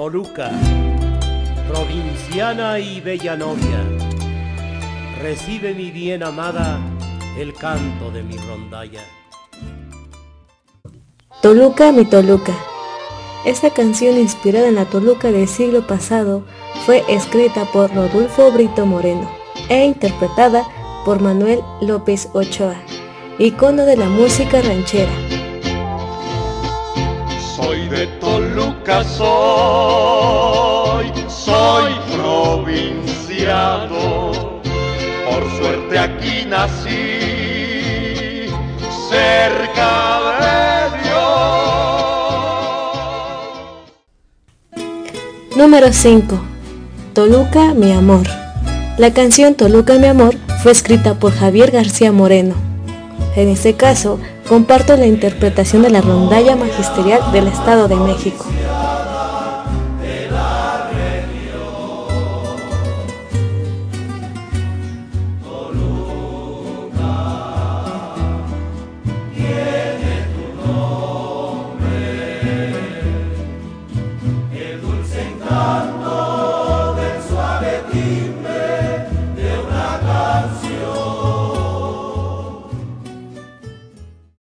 Toluca, provinciana y bella novia, recibe mi bien amada el canto de mi rondalla. Toluca, mi Toluca. Esta canción inspirada en la Toluca del siglo pasado fue escrita por Rodolfo Brito Moreno e interpretada por Manuel López Ochoa, icono de la música ranchera. Soy de Toluca, soy, soy provinciano, por suerte aquí nací, cerca de Dios. Número 5. Toluca, mi amor. La canción Toluca mi amor fue escrita por Javier García Moreno. En este caso, comparto la interpretación de la rondalla magisterial del Estado de México.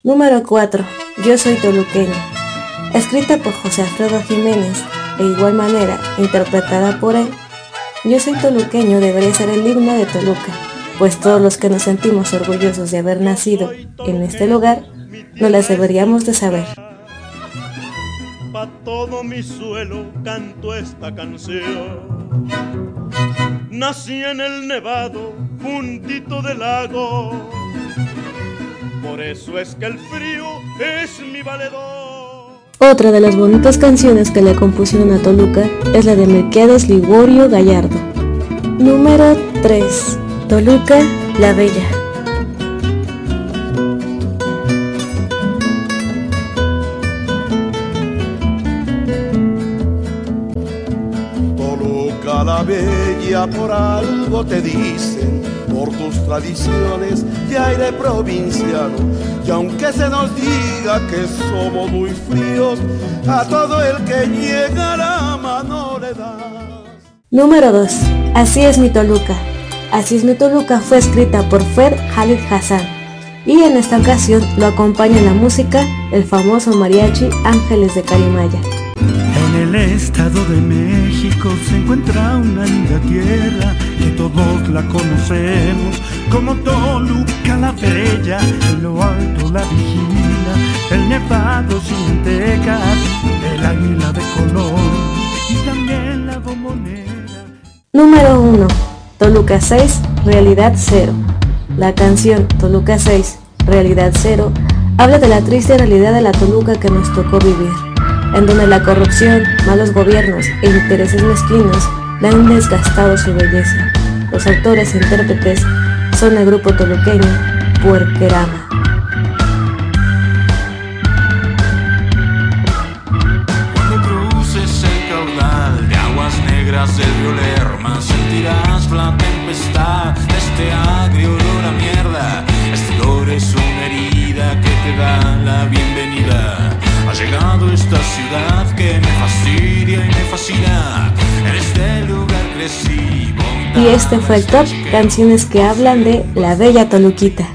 Número 4. Yo soy toluqueño. Escrita por José Alfredo Jiménez, de igual manera interpretada por él, Yo soy toluqueño debería ser el himno de Toluca, pues todos los que nos sentimos orgullosos de haber nacido en este lugar, no las deberíamos de saber. Pa todo mi suelo canto esta canción. Nací en el nevado, juntito del lago por eso es que el frío es mi valedor. Otra de las bonitas canciones que le compusieron a Toluca es la de Melquiades Ligorio Gallardo. Número 3. Toluca la Bella. La Bella por algo te dicen por tus tradiciones y aire provinciano. Y aunque se nos diga que somos muy fríos, a todo el que llega la mano le das. Número 2. Así es mi Toluca. Así es mi Toluca fue escrita por Fred Khalid Hassan y en esta ocasión lo acompaña en la música el famoso mariachi Ángeles de Carimaya. En el Estado de México se encuentra una linda tierra que todos la conocemos como Toluca la Bella. En lo alto la vigila, el nevado sin tecas, el águila de color y también la bombonera. Número 1. Toluca 6, Realidad 0. La canción Toluca 6, Realidad 0 habla de la triste realidad de la Toluca que nos tocó vivir en donde la corrupción, malos gobiernos e intereses mezquinos le han desgastado su belleza. Los autores e intérpretes son el grupo toluqueño Puerquerama. Del río Lerma, sentirás la tempestad este agrio olor a mierda. Este olor es una herida que te da la bienvenida. Llegado esta ciudad que me fastidia y me fascina. En este lugar crecí. Y este fue el top canciones que hablan de la bella Toluquita.